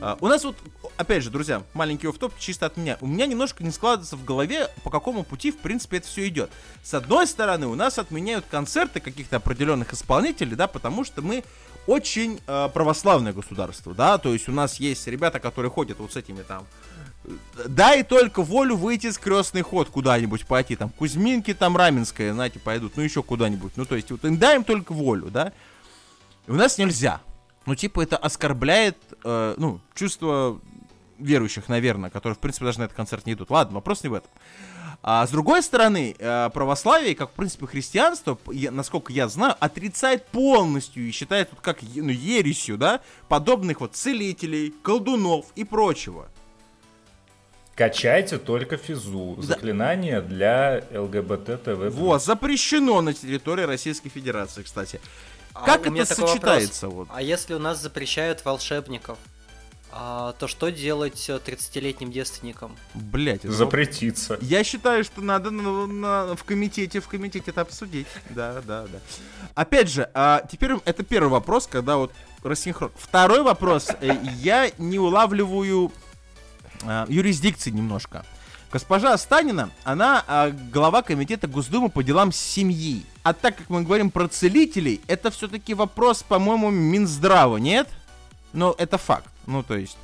а, у нас вот, опять же, друзья, маленький офф-топ чисто от меня. У меня немножко не складывается в голове, по какому пути, в принципе, это все идет. С одной стороны, у нас отменяют концерты каких-то определенных исполнителей, да, потому что мы очень э, православное государство, да, то есть у нас есть ребята, которые ходят вот с этими там э, Дай только волю выйти с крестный ход куда-нибудь пойти, там, Кузьминки, там, Раменская, знаете, пойдут, ну, еще куда-нибудь, ну, то есть, вот, дай им только волю, да, и у нас нельзя. Ну, типа, это оскорбляет, э, ну, чувство верующих, наверное, которые, в принципе, даже на этот концерт не идут. Ладно, вопрос не в этом. А с другой стороны, э, православие, как, в принципе, христианство, насколько я знаю, отрицает полностью и считает тут как ну, ересью, да, подобных вот целителей, колдунов и прочего. Качайте только физу. Заклинание для ЛГБТ ТВ. Вот, запрещено на территории Российской Федерации, кстати. А Как это сочетается? Вот? А если у нас запрещают волшебников, а, то что делать э, 30-летним девственникам? Блять, это Запретиться. Я считаю, что надо на- на- в комитете, в комитете это обсудить. Да, да, да. Опять же, а, теперь это первый вопрос, когда вот рассинхрон. Второй вопрос. э, Я не улавливаю а, юрисдикции немножко. Госпожа Станина, она а, глава комитета Госдумы по делам семьи. А так как мы говорим про целителей, это все-таки вопрос, по-моему, Минздрава, нет? Но это факт. Ну, то есть...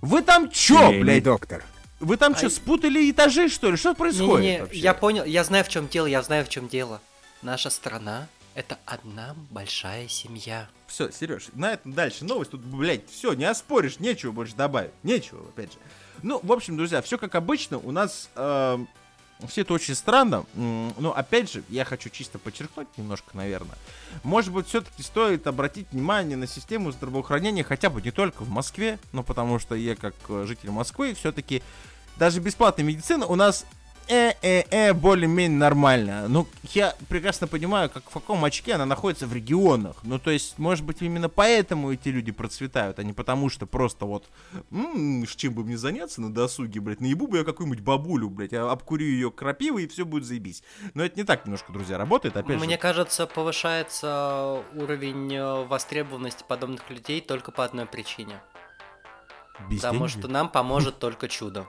Вы там чё, Семейный блядь? доктор. Вы там что, Ай. спутали этажи, что ли? Что происходит Не-не-не, вообще? я понял, я знаю в чем дело, я знаю в чем дело. Наша страна это одна большая семья. Все, Сереж, на этом дальше новость. Тут, блядь, все, не оспоришь, нечего больше добавить. Нечего, опять же. Ну, в общем, друзья, все как обычно. У нас эм, все это очень странно. Но, опять же, я хочу чисто подчеркнуть немножко, наверное. Может быть, все-таки стоит обратить внимание на систему здравоохранения хотя бы не только в Москве, но потому что я, как э, житель Москвы, все-таки даже бесплатная медицина у нас э-э-э, более-менее нормально. Ну, я прекрасно понимаю, как в каком очке она находится в регионах. Ну, то есть, может быть, именно поэтому эти люди процветают, а не потому что просто вот, м с чем бы мне заняться на досуге, блядь, наебу бы я какую-нибудь бабулю, блядь, а обкурю ее крапивой, и все будет заебись. Но это не так немножко, друзья, работает, опять Мне же. кажется, повышается уровень э, востребованности подобных людей только по одной причине. без Потому денег. что нам поможет только чудо.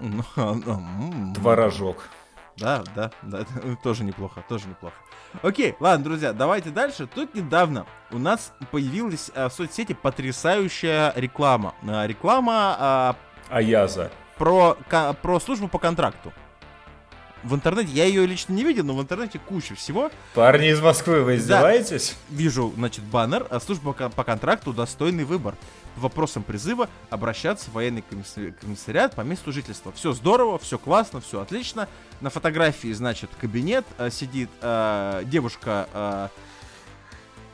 Ну, *laughs* а, м, Творожок. Да, да, да, *laughs* тоже неплохо, тоже неплохо. Окей, ладно, друзья, давайте дальше. Тут недавно у нас появилась а, в соцсети потрясающая реклама. А, реклама а, Аяза. про, ка- про службу по контракту. В интернете, я ее лично не видел, но в интернете куча всего. Парни из Москвы, вы издеваетесь? Вижу, значит, баннер, а служба по контракту достойный выбор. По вопросам призыва обращаться в военный комиссариат по месту жительства. Все здорово, все классно, все отлично. На фотографии, значит, кабинет, а, сидит а, девушка, а,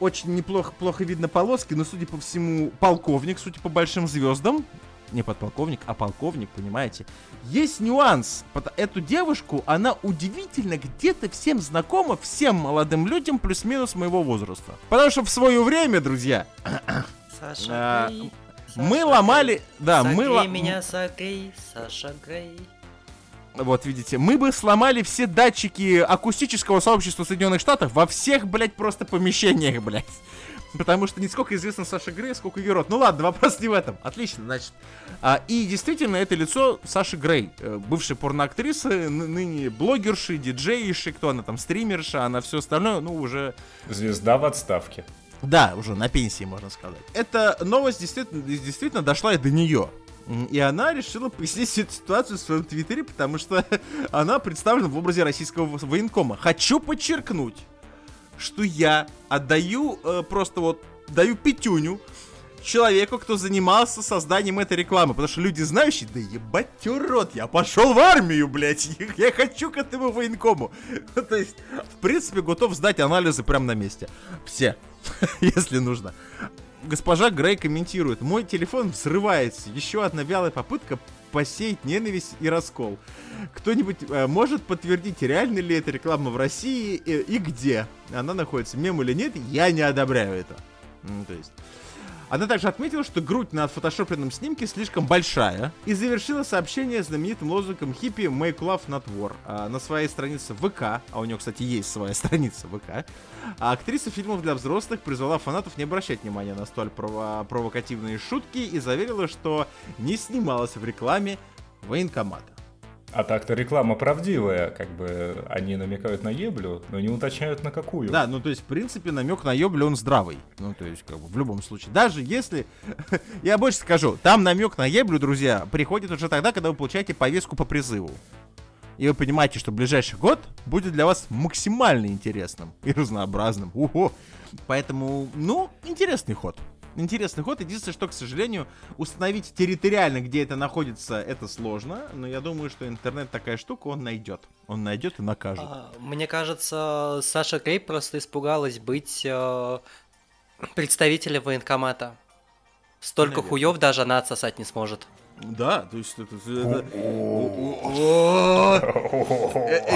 очень неплохо плохо видно полоски, но, судя по всему, полковник, судя по большим звездам. Не подполковник, а полковник, понимаете. Есть нюанс. Эту девушку, она удивительно где-то всем знакома, всем молодым людям плюс-минус моего возраста. Потому что в свое время, друзья, Саша А, Грей, мы Саша ломали... Да, Грей, мы... согрей ло- меня, согрей, Саша Грей. Вот, видите, мы бы сломали все датчики акустического сообщества Соединенных Штатов во всех, блядь, просто помещениях, *laughs* блядь. Потому что не сколько известно Саша Грей, сколько ее рот. Ну ладно, *laughs* вопрос не в этом. Отлично, значит. А, и действительно, это лицо Саши Грей, э, бывшей порноактрисы, ныне блогерши, диджейши, кто она там, стримерша, она все остальное, ну, уже Звезда в отставке. Да, уже на пенсии, можно сказать. Эта новость действительно, действительно дошла и до нее. И она решила пояснить эту ситуацию в своем твиттере, потому что *laughs* она представлена в образе российского во- военкома. Хочу подчеркнуть, что я отдаю э, просто вот, даю пятюню человеку, кто занимался созданием этой рекламы. Потому что люди знающие, да ебать рот, я пошел в армию, блядь, *laughs* я хочу к этому военкому. *laughs* То есть, в принципе, готов сдать анализы прямо на месте. Все, *laughs* если нужно. Госпожа Грей комментирует, мой телефон взрывается, еще одна вялая попытка посеять ненависть и раскол. Кто-нибудь э, может подтвердить, реально ли эта реклама в России и, и где она находится, мем или нет, я не одобряю это. То есть... Она также отметила, что грудь на отфотошопленном снимке слишком большая и завершила сообщение знаменитым лозунгом хиппи «Make love not war» а, на своей странице ВК, а у нее, кстати, есть своя *laughs* страница ВК, а актриса фильмов для взрослых призвала фанатов не обращать внимания на столь прово- провокативные шутки и заверила, что не снималась в рекламе военкомата. А так-то реклама правдивая, как бы они намекают на еблю, но не уточняют на какую. Да, ну то есть, в принципе, намек на ёблю он здравый. Ну, то есть, как бы, в любом случае. Даже если... *laughs* Я больше скажу, там намек на еблю, друзья, приходит уже тогда, когда вы получаете повестку по призыву. И вы понимаете, что ближайший год будет для вас максимально интересным и разнообразным. Ого! Поэтому, ну, интересный ход. Интересный ход. Единственное, что, к сожалению, установить территориально, где это находится, это сложно. Но я думаю, что интернет такая штука, он найдет. Он найдет и накажет. А, Мне кажется, Саша Грей просто испугалась быть э, представителем военкомата. Столько Наверное. хуев даже она отсосать не сможет. Да, то есть это...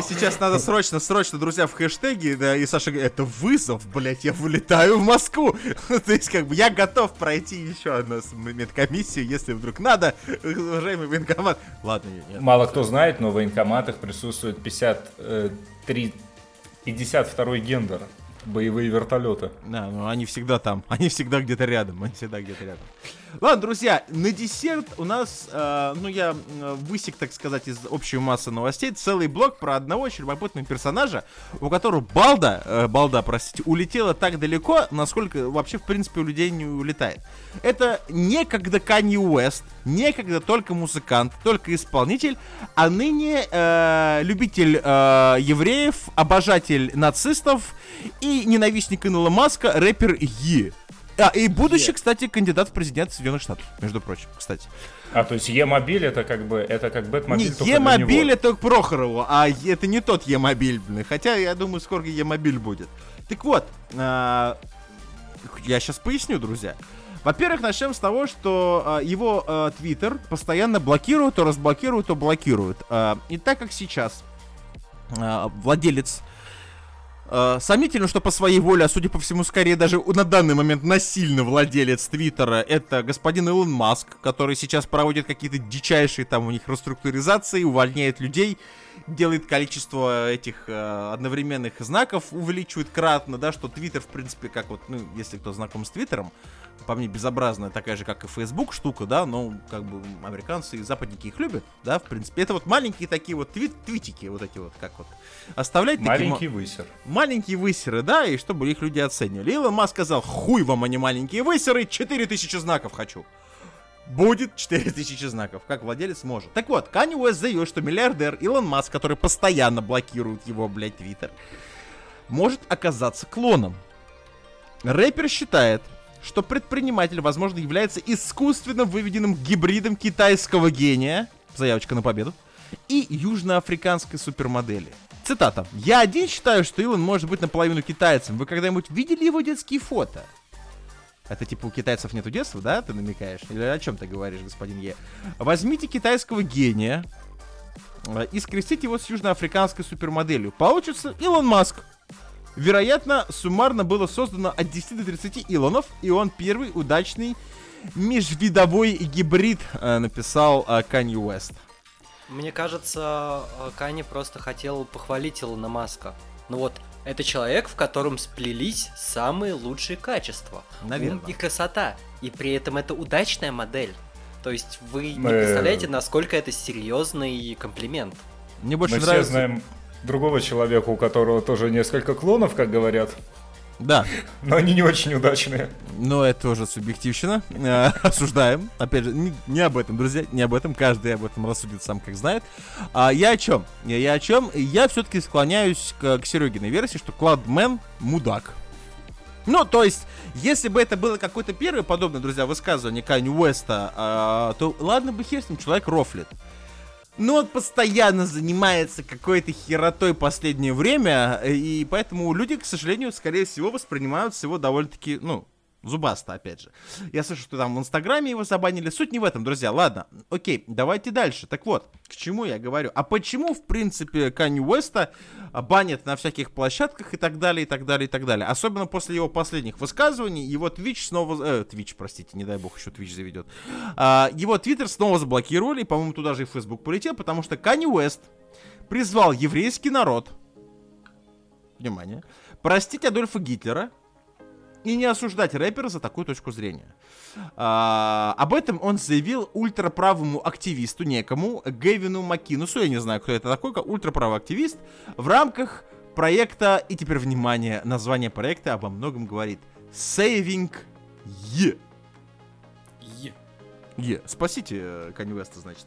Сейчас надо срочно, срочно, друзья, в хэштеге, да, и Саша говорит, это вызов, блядь, я вылетаю в Москву. То есть, как бы, я готов пройти еще одну медкомиссию, если вдруг надо, уважаемый военкомат. Ладно, нет. Мало кто знает, но в военкоматах присутствует 53 52 гендер. Боевые вертолеты. Да, ну они всегда там, они всегда где-то рядом, они всегда где-то рядом. Ладно, друзья, на десерт у нас, э, ну я э, высек, так сказать, из общей массы новостей целый блок про одного очень любопытного персонажа, у которого балда, э, балда, простите, улетела так далеко, насколько вообще, в принципе, у людей не улетает. Это некогда Канье Уэст, некогда только музыкант, только исполнитель, а ныне э, любитель э, евреев, обожатель нацистов и ненавистник Илона Маска, рэпер Yi. А, и будущий, кстати, кандидат в президент Соединенных Штатов, между прочим, кстати. А, то есть Е-мобиль это как бы, это как Не Бэтмобиль, только для Е-мобиль него. это к Прохорову, а Е- это не тот Е-мобиль, блин. Хотя, я думаю, скоро Е-мобиль будет. Так вот, а, я сейчас поясню, друзья. Во-первых, начнем с того, что а, его а, твиттер постоянно блокируют, то разблокируют, то блокируют. А, и так как сейчас а, владелец а, Сомнительно, что по своей воле, а судя по всему, скорее даже на данный момент насильно владелец Твиттера, это господин Илон Маск, который сейчас проводит какие-то дичайшие там у них реструктуризации, увольняет людей, делает количество этих э, одновременных знаков, увеличивает кратно, да, что Твиттер, в принципе, как вот, ну, если кто знаком с Твиттером, по мне безобразная, такая же, как и Facebook штука, да, но как бы американцы и западники их любят, да, в принципе. Это вот маленькие такие вот твит твитики, вот эти вот, как вот, оставлять такие ма- Маленький высер. маленькие высеры, да, и чтобы их люди оценивали. Илон Маск сказал, хуй вам, а не маленькие высеры, 4000 знаков хочу. Будет 4000 знаков, как владелец может. Так вот, Канни Уэст заявил, что миллиардер Илон Маск, который постоянно блокирует его, блядь, твиттер, может оказаться клоном. Рэпер считает, что предприниматель, возможно, является искусственно выведенным гибридом китайского гения, заявочка на победу, и южноафриканской супермодели. Цитата. «Я один считаю, что Илон может быть наполовину китайцем. Вы когда-нибудь видели его детские фото?» Это типа у китайцев нету детства, да, ты намекаешь? Или о чем ты говоришь, господин Е? Возьмите китайского гения и скрестите его с южноафриканской супермоделью. Получится Илон Маск. Вероятно, суммарно было создано от 10 до 30 Илонов, и он первый удачный межвидовой гибрид, э, написал э, Канье Уэст. Мне кажется, э, Кани просто хотел похвалить Илона Маска. Ну вот, Это человек, в котором сплелись самые лучшие качества. Наверно. Ум и красота. И при этом это удачная модель. То есть вы не представляете, насколько это серьезный комплимент. Мне больше Мы все нравится... знаем другого человека, у которого тоже несколько клонов, как говорят, Да, *laughs* но они не очень удачные. но это тоже субъективщина. Э, *laughs* Осуждаем. Опять же, не, не об этом, друзья, не об этом. Каждый об этом рассудит сам, как знает. А я о чем? Я, я о чем? Я все-таки склоняюсь к, к Серегиной версии, что Кладмен мудак. Ну, то есть, если бы это было какое-то первое подобное, друзья, высказывание Канни Уэста, а, то ладно бы хер с ним, человек рофлит. Но он постоянно занимается какой-то херотой последнее время, и поэтому люди, к сожалению, скорее всего, воспринимают его довольно-таки, ну, зубасто, опять же. Я слышу, что там в Инстаграме его забанили. Суть не в этом, друзья. Ладно, окей, давайте дальше. Так вот, к чему я говорю? А почему, в принципе, Канни Уэста банят на всяких площадках и так далее, и так далее, и так далее? Особенно после его последних высказываний. Его Twitch снова... Э, Twitch, простите, не дай бог, еще Twitch заведет. А, его Твиттер снова заблокировали, и, по-моему, туда же и Facebook полетел, потому что Канни Уэст призвал еврейский народ, внимание, простить Адольфа Гитлера и не осуждать рэпера за такую точку зрения. А, об этом он заявил ультраправому активисту некому, Гевину Макинусу, я не знаю, кто это такой, как ультраправый активист, в рамках проекта, и теперь внимание, название проекта обо многом говорит, Saving Ye. Е. Спасите э, Канни значит.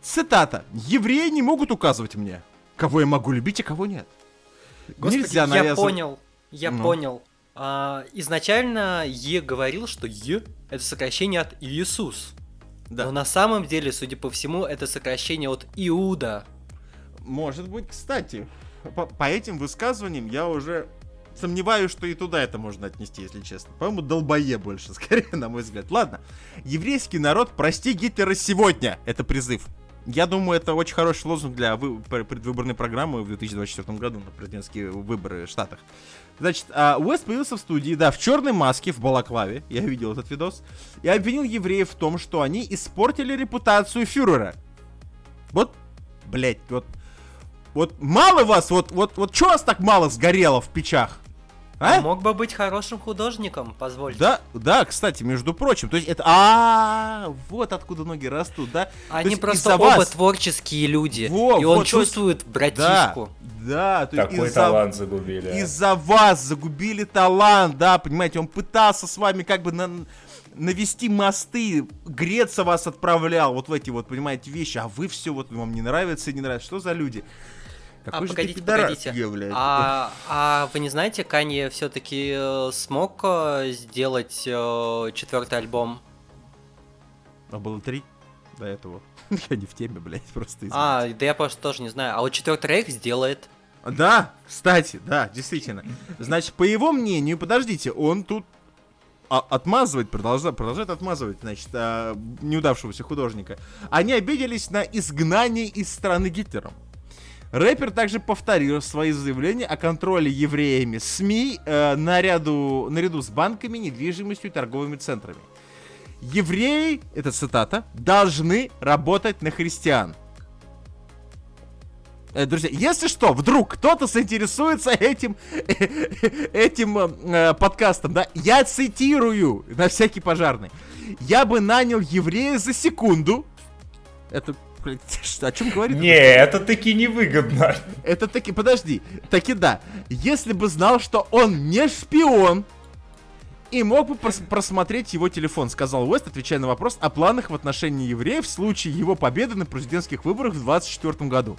Цитата. Евреи не могут указывать мне, кого я могу любить, а кого нет. Господи, Нельзя я навязывать- понял, я Ну. понял. А, изначально Е говорил, что Е это сокращение от Иисус. Да. Но на самом деле, судя по всему, это сокращение от Иуда. Может быть, кстати, по, по этим высказываниям я уже сомневаюсь, что и туда это можно отнести, если честно. По-моему, долбое больше, *laughs* скорее, на мой взгляд. Ладно. Еврейский народ, прости Гитлера сегодня. Это призыв. Я думаю, это очень хороший лозунг для вы- пр- предвыборной программы в 2024 году на президентские выборы в Штатах. Значит, а, Уэст появился в студии, да, в черной маске, в балаклаве, я видел этот видос, и обвинил евреев в том, что они испортили репутацию фюрера. Вот, блять, вот вот мало вас, вот, вот, вот что вас так мало сгорело в печах? А? Мог бы быть хорошим художником, позвольте. Да, да, кстати, между прочим, то есть это, а, вот откуда ноги растут, да? Они есть просто оба вас- творческие люди. Во, и он чувствует братишку. да, то есть Такой из-за- талант загубили. Из-за вас загубили талант, да, понимаете, он пытался с вами как бы на- навести мосты, греться вас отправлял, вот в эти вот, понимаете, вещи, а вы все вот вам не нравится и не нравится, что за люди? А, Какой же ты погодите, погодите. блядь. А, а вы не знаете, Канье все-таки смог э, сделать э, четвертый альбом? А было три до этого. *laughs* Я не в теме, блядь, просто извините. А, да я просто тоже не знаю. А вот четвертый рейх сделает. Да, кстати, да, действительно. Значит, по его мнению, подождите, он тут а- отмазывает, продолжает, продолжает отмазывать, значит, а, неудавшегося художника. Они обиделись на изгнание из страны Гитлером. Рэпер также повторил свои заявления о контроле евреями СМИ э, наряду, наряду с банками, недвижимостью и торговыми центрами. Евреи, это цитата, должны работать на христиан. Э, Друзья, если что, вдруг кто-то заинтересуется этим, этим э, подкастом, да, я цитирую на всякий пожарный. Я бы нанял еврея за секунду. Это, блядь, *laughs* о чем говорит? Не, это таки невыгодно. *laughs* Это таки, подожди, таки да. Если бы знал, что он не шпион, и мог бы прос- просмотреть его телефон, сказал Уэст, отвечая на вопрос о планах в отношении евреев в случае его победы на президентских выборах в 2024 году.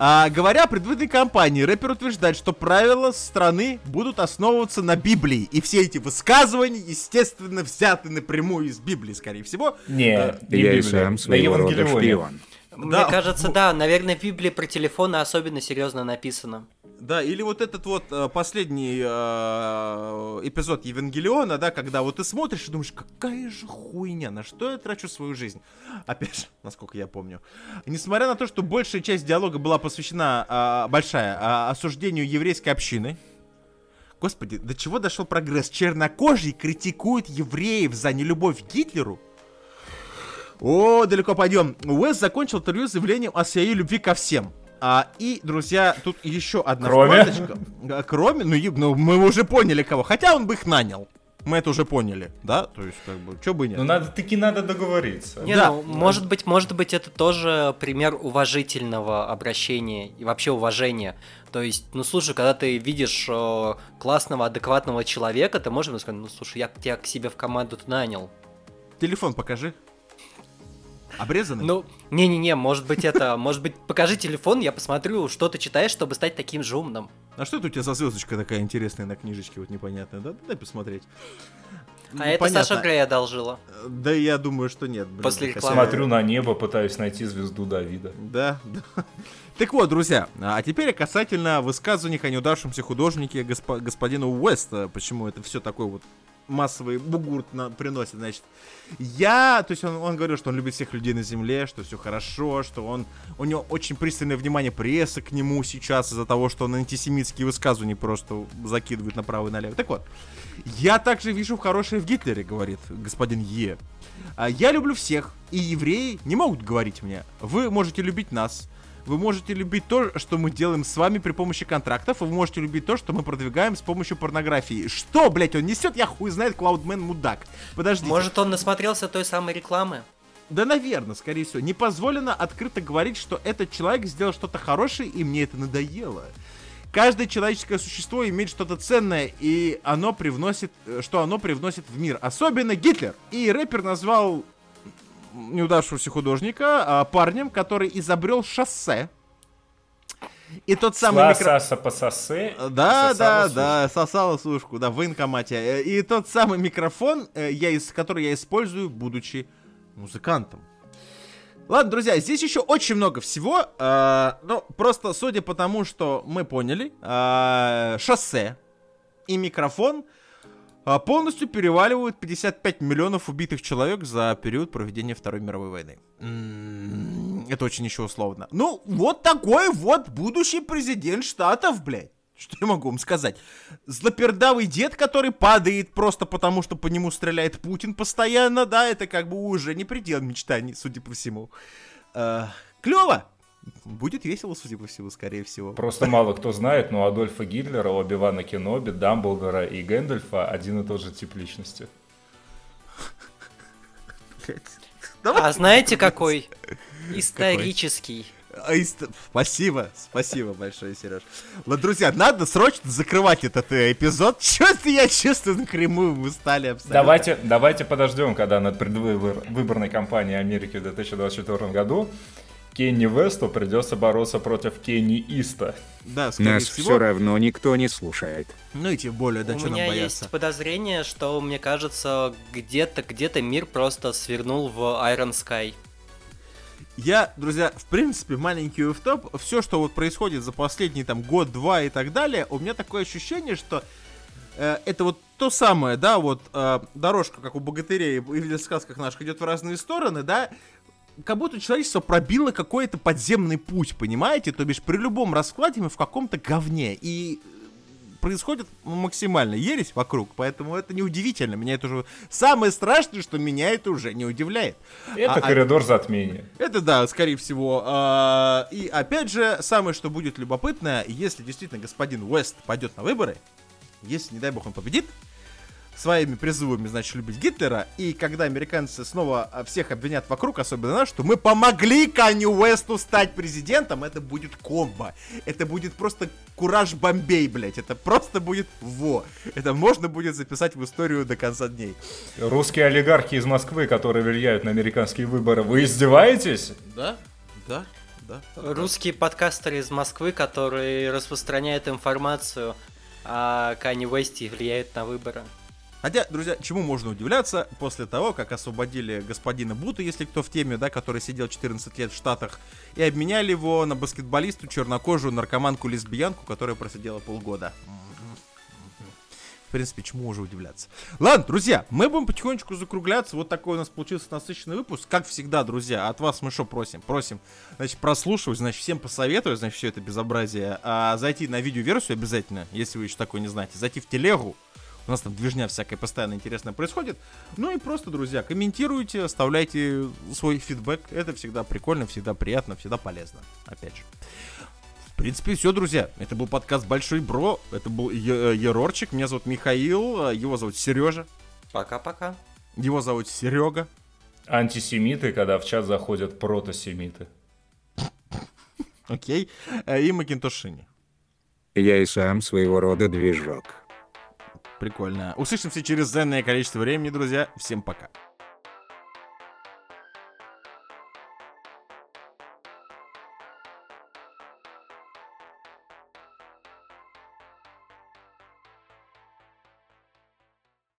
А, говоря о предвыборной кампании, рэпер утверждает, что правила страны будут основываться на Библии. И все эти высказывания, естественно, взяты напрямую из Библии, скорее всего. Не, Э, не Я сам на своего рода шпион. Мне Да, кажется, да, наверное, в Библии про телефоны особенно серьезно написано. Да, или вот этот вот э, последний э, эпизод Евангелиона, да, когда вот ты смотришь и думаешь, какая же хуйня, на что я трачу свою жизнь? Опять же, *laughs* насколько я помню. Несмотря на то, что большая часть диалога была посвящена, э, большая, э, осуждению еврейской общины, Господи, до чего дошел прогресс? Чернокожий критикует евреев за нелюбовь к Гитлеру? О, далеко пойдем. Уэс закончил интервью заявлением о своей любви ко всем. А, и, друзья, тут еще одна Кроме? вкладочка. А, Кроме, ну, ну, мы уже поняли кого. Хотя он бы их нанял. Мы это уже поняли, да? То есть, как бы, что бы нет. Ну надо таки надо договориться. Не, Да. ну, может быть, может быть, это тоже пример уважительного обращения и вообще уважения. То есть, ну слушай, когда ты видишь э, классного, адекватного человека, ты можешь ему сказать, ну слушай, я тебя к себе в команду нанял. Телефон покажи. Обрезанный? Ну, не-не-не, может быть это, может быть, покажи телефон, я посмотрю, что ты читаешь, чтобы стать таким же умным. А что это у тебя за звездочка такая интересная на книжечке, вот непонятная, да? Дай посмотреть. Ну, А это понятно. Саша Грей одолжила. Да я думаю, что нет. блин, После рекламы. Смотрю на небо, пытаюсь найти звезду Давида. Да, да. Так вот, друзья, а теперь касательно высказываний о неудавшемся художнике госпо- господину Уэста, почему это все такой вот массовый бугурт на- приносит, значит. Я, то есть он, он говорил, что он любит всех людей на земле, что все хорошо, что он, у него очень пристальное внимание прессы к нему сейчас из-за того, что он антисемитские высказывания просто закидывает направо и налево. Так вот, я также вижу хорошее в Гитлере, говорит господин Е. А Я люблю всех, и евреи не могут говорить мне. Вы можете любить нас. Вы можете любить то, что мы делаем с вами при помощи контрактов, и вы можете любить то, что мы продвигаем с помощью порнографии. Что, блять, он несет? Я хуй знает, Клаудмен мудак. Подождите. Может, он насмотрелся той самой рекламы? Да, наверное, скорее всего. Не позволено открыто говорить, что этот человек сделал что-то хорошее, и мне это надоело. Каждое человеческое существо имеет что-то ценное, и оно привносит, э, что оно привносит в мир. Особенно Гитлер. И рэпер назвал неудавшегося художника а, парнем, который изобрел шоссе. И тот самый микро... Саса пососе. Да, сосала да, сушку. да, сосала сушку, да, в военкомате. Э, И тот самый микрофон, э, я, ис- который я использую, будучи музыкантом. Ладно, друзья, здесь еще очень много всего. э, ну, просто судя по тому, что мы поняли, э, шоссе и микрофон э, полностью переваливают 55 миллионов убитых человек за период проведения Второй мировой войны. Это очень еще условно. Ну, вот такой вот будущий президент Штатов, блядь. Что я могу вам сказать? Злопердавый дед, который падает просто потому, что по нему стреляет Путин постоянно, да, это как бы уже не предел мечтаний, судя по всему. клево! Будет весело, судя по всему, скорее всего. Просто мало кто знает, но Адольфа Гитлера, Оби-Вана Кеноби, Дамблдора и Гэндальфа один и тот же тип личности. А знаете какой? Исторический. А, Спасибо, спасибо большое, Сереж. Ладно, друзья, надо срочно закрывать этот э, эпизод. *laughs* Чё-то я чувствую, на Крыму вы стали абсолютно. Давайте, давайте подождем, когда на предвыборной кампании Америки в 2024 году Кенни Весту придется бороться против Кенни Иста. Да, скорее Нас всего. все равно никто не слушает. Ну и тем более, да У что нам меня бояться. есть подозрение, что, мне кажется, где-то где-то мир просто свернул в Iron Sky. Я, друзья, в принципе, маленький офф все, что вот происходит за последний там год-два и так далее, у меня такое ощущение, что э, это вот то самое, да, вот э, дорожка, как у богатырей и в сказках наших, идет в разные стороны, да, как будто человечество пробило какой-то подземный путь, понимаете? То бишь при любом раскладе мы в каком-то говне. И происходит максимально ересь вокруг, поэтому это неудивительно. Меня это уже... Самое страшное, что меня это уже не удивляет. Это А- а- коридор затмения. это да, скорее всего. А, И опять же, самое, что будет любопытно, если действительно господин Уэст пойдет на выборы, если, не дай бог, он победит, своими призывами, значит, любить Гитлера, и когда американцы снова а, всех обвинят вокруг, особенно нас, что мы помогли Каню Уэсту стать президентом, это будет комбо. Это будет просто кураж Бомбей, блядь. Это просто будет во. Это можно будет записать в историю до конца дней. Русские олигархи из Москвы, которые влияют на американские выборы, вы издеваетесь? Да, да, да. Русские подкастеры из Москвы, которые распространяют информацию о Кани Уэсте и влияют на выборы. Хотя, друзья, чему можно удивляться после того, как освободили господина Бута, если кто в теме, да, который сидел 14 лет в Штатах, и обменяли его на баскетболисту, чернокожую наркоманку-лесбиянку, которая просидела полгода. В принципе, чему уже удивляться. Ладно, друзья, мы будем потихонечку закругляться. Вот такой у нас получился насыщенный выпуск. Как всегда, друзья, от вас мы что просим? Просим, значит, прослушивать, значит, всем посоветую, значит, все это безобразие. А, зайти на видеоверсию обязательно, если вы еще такое не знаете. Зайти в телегу, У нас там движня всякая постоянно интересная происходит. Ну и просто, друзья, комментируйте, оставляйте свой фидбэк. Это всегда прикольно, всегда приятно, всегда полезно. Опять же. В принципе, все, друзья. Это был подкаст Большой Бро. Это был Е- э, Ерорчик. Меня зовут Михаил. Его зовут Сережа. Пока-пока. Его зовут Серега. Антисемиты, когда в чат заходят протосемиты. Окей. Э, И Макинтошини. Я и сам своего рода движок. Прикольно. Услышимся через ценное количество времени, друзья. Всем пока.